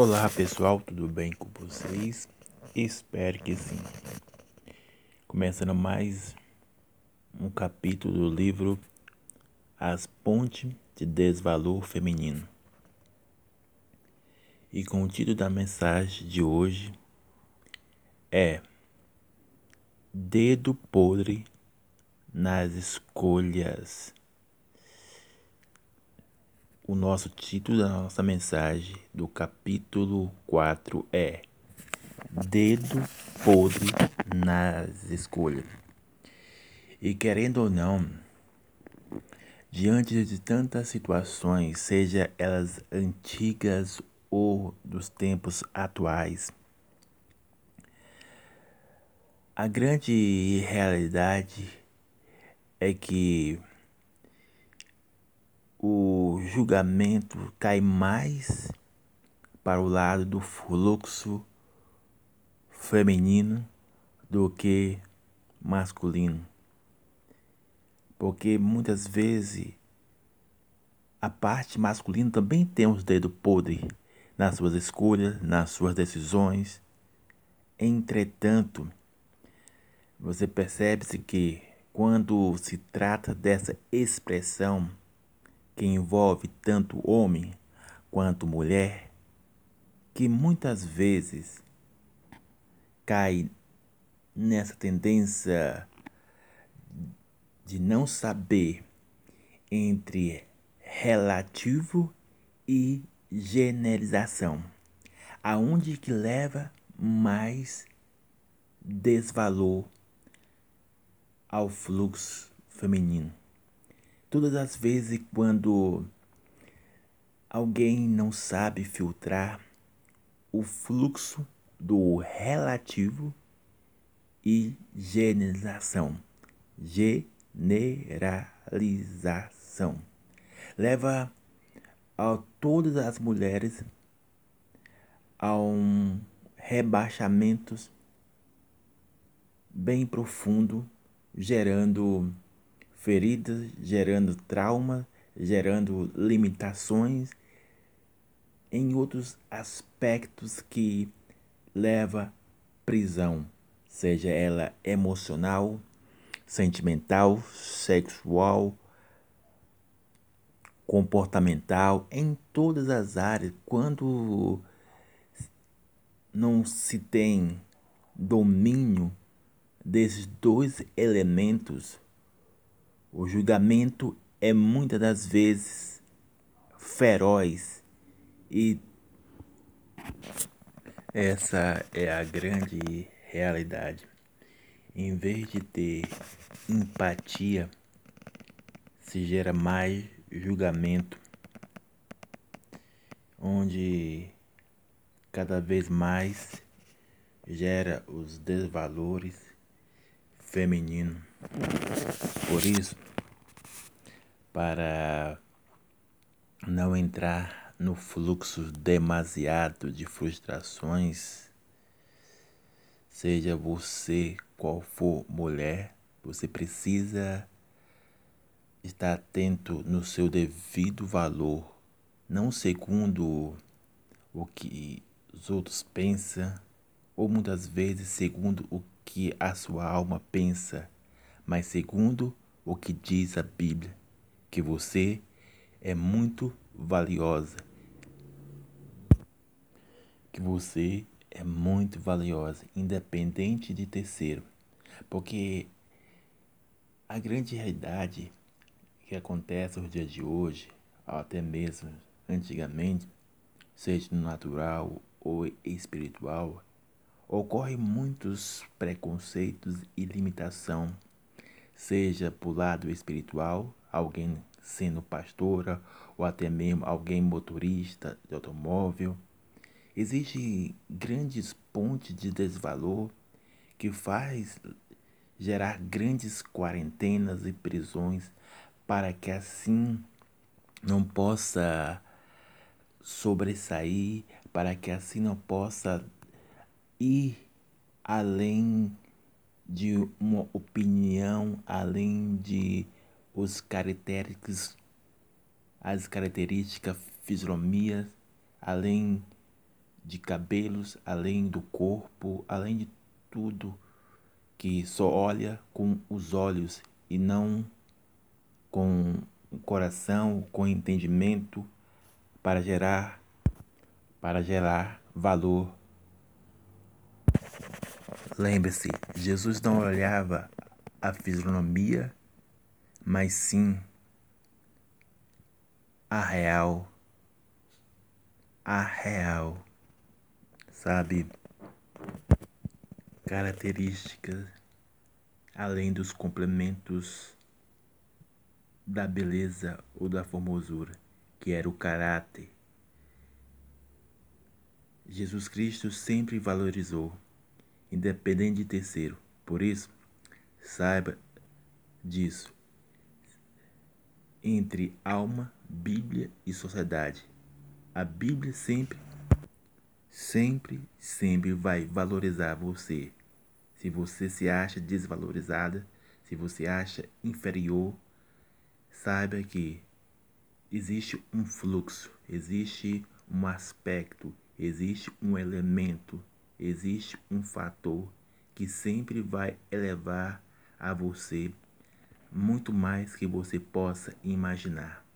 Olá pessoal, tudo bem com vocês? Espero que sim. Começando mais um capítulo do livro As Pontes de Desvalor Feminino. E com o título da mensagem de hoje é Dedo Podre nas Escolhas. O nosso título da nossa mensagem do capítulo 4 é Dedo podre nas escolhas. E querendo ou não, diante de tantas situações, seja elas antigas ou dos tempos atuais, a grande realidade é que o julgamento cai mais para o lado do fluxo feminino do que masculino. Porque muitas vezes a parte masculina também tem os dedos podres nas suas escolhas, nas suas decisões. Entretanto, você percebe-se que quando se trata dessa expressão que envolve tanto homem quanto mulher, que muitas vezes cai nessa tendência de não saber entre relativo e generalização, aonde que leva mais desvalor ao fluxo feminino. Todas as vezes quando alguém não sabe filtrar o fluxo do relativo e generalização. Generalização. Leva a todas as mulheres a um rebaixamento bem profundo, gerando feridas, gerando trauma, gerando limitações em outros aspectos que leva prisão, seja ela emocional, sentimental, sexual, comportamental, em todas as áreas, quando não se tem domínio desses dois elementos, o julgamento é muitas das vezes feroz e essa é a grande realidade. Em vez de ter empatia, se gera mais julgamento, onde cada vez mais gera os desvalores femininos. Por isso, para não entrar no fluxo demasiado de frustrações, seja você qual for mulher, você precisa estar atento no seu devido valor, não segundo o que os outros pensam, ou muitas vezes segundo o que a sua alma pensa, mas segundo o que diz a Bíblia, que você é muito valiosa. Que você é muito valiosa, independente de terceiro. Porque a grande realidade que acontece nos dias de hoje, até mesmo antigamente, seja no natural ou espiritual, ocorre muitos preconceitos e limitação seja por lado espiritual, alguém sendo pastora ou até mesmo alguém motorista de automóvel. Existem grandes pontes de desvalor que faz gerar grandes quarentenas e prisões para que assim não possa sobressair, para que assim não possa ir além de uma opinião além de os característicos, as características, fisionomias, além de cabelos, além do corpo, além de tudo que só olha com os olhos e não com o coração, com entendimento para gerar para gerar valor. Lembre-se, Jesus não olhava a fisionomia, mas sim a real a real, sabe? Características além dos complementos da beleza ou da formosura, que era o caráter. Jesus Cristo sempre valorizou, independente de terceiro. Por isso, saiba disso. Entre alma, Bíblia e sociedade. A Bíblia sempre, sempre, sempre vai valorizar você. Se você se acha desvalorizada, se você acha inferior, saiba que existe um fluxo, existe um aspecto, existe um elemento, existe um fator que sempre vai elevar a você muito mais que você possa imaginar.